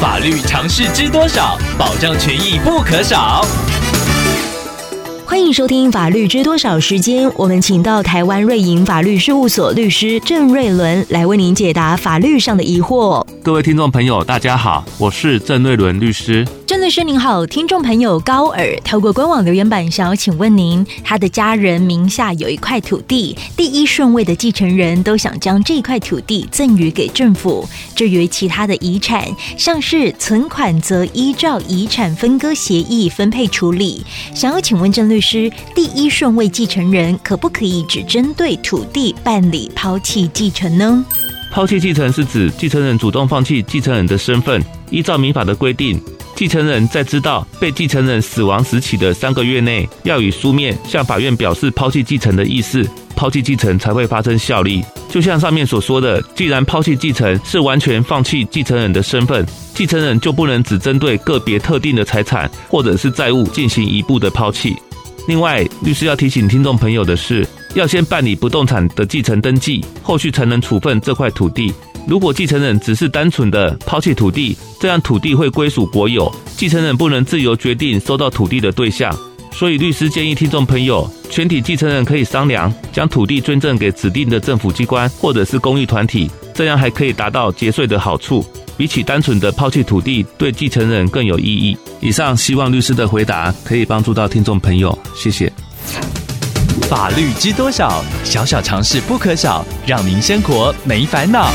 法律常识知多少？保障权益不可少。欢迎收听《法律知多少》时间，我们请到台湾瑞银法律事务所律师郑瑞伦来为您解答法律上的疑惑。各位听众朋友，大家好，我是郑瑞伦律师。郑律师您好，听众朋友高尔透过官网留言板想要请问您，他的家人名下有一块土地，第一顺位的继承人都想将这块土地赠予给政府，至于其他的遗产，像是存款，则依照遗产分割协议分配处理。想要请问郑律师，第一顺位继承人可不可以只针对土地办理抛弃继承呢？抛弃继承是指继承人主动放弃继承人的身份，依照民法的规定。继承人在知道被继承人死亡时起的三个月内，要以书面向法院表示抛弃继承的意思，抛弃继承才会发生效力。就像上面所说的，既然抛弃继承是完全放弃继承人的身份，继承人就不能只针对个别特定的财产或者是债务进行一步的抛弃。另外，律师要提醒听众朋友的是，要先办理不动产的继承登记，后续才能处分这块土地。如果继承人只是单纯的抛弃土地，这样土地会归属国有，继承人不能自由决定收到土地的对象。所以律师建议听众朋友，全体继承人可以商量，将土地捐赠给指定的政府机关或者是公益团体，这样还可以达到节税的好处，比起单纯的抛弃土地，对继承人更有意义。以上希望律师的回答可以帮助到听众朋友，谢谢。法律知多少？小小常识不可少，让您生活没烦恼。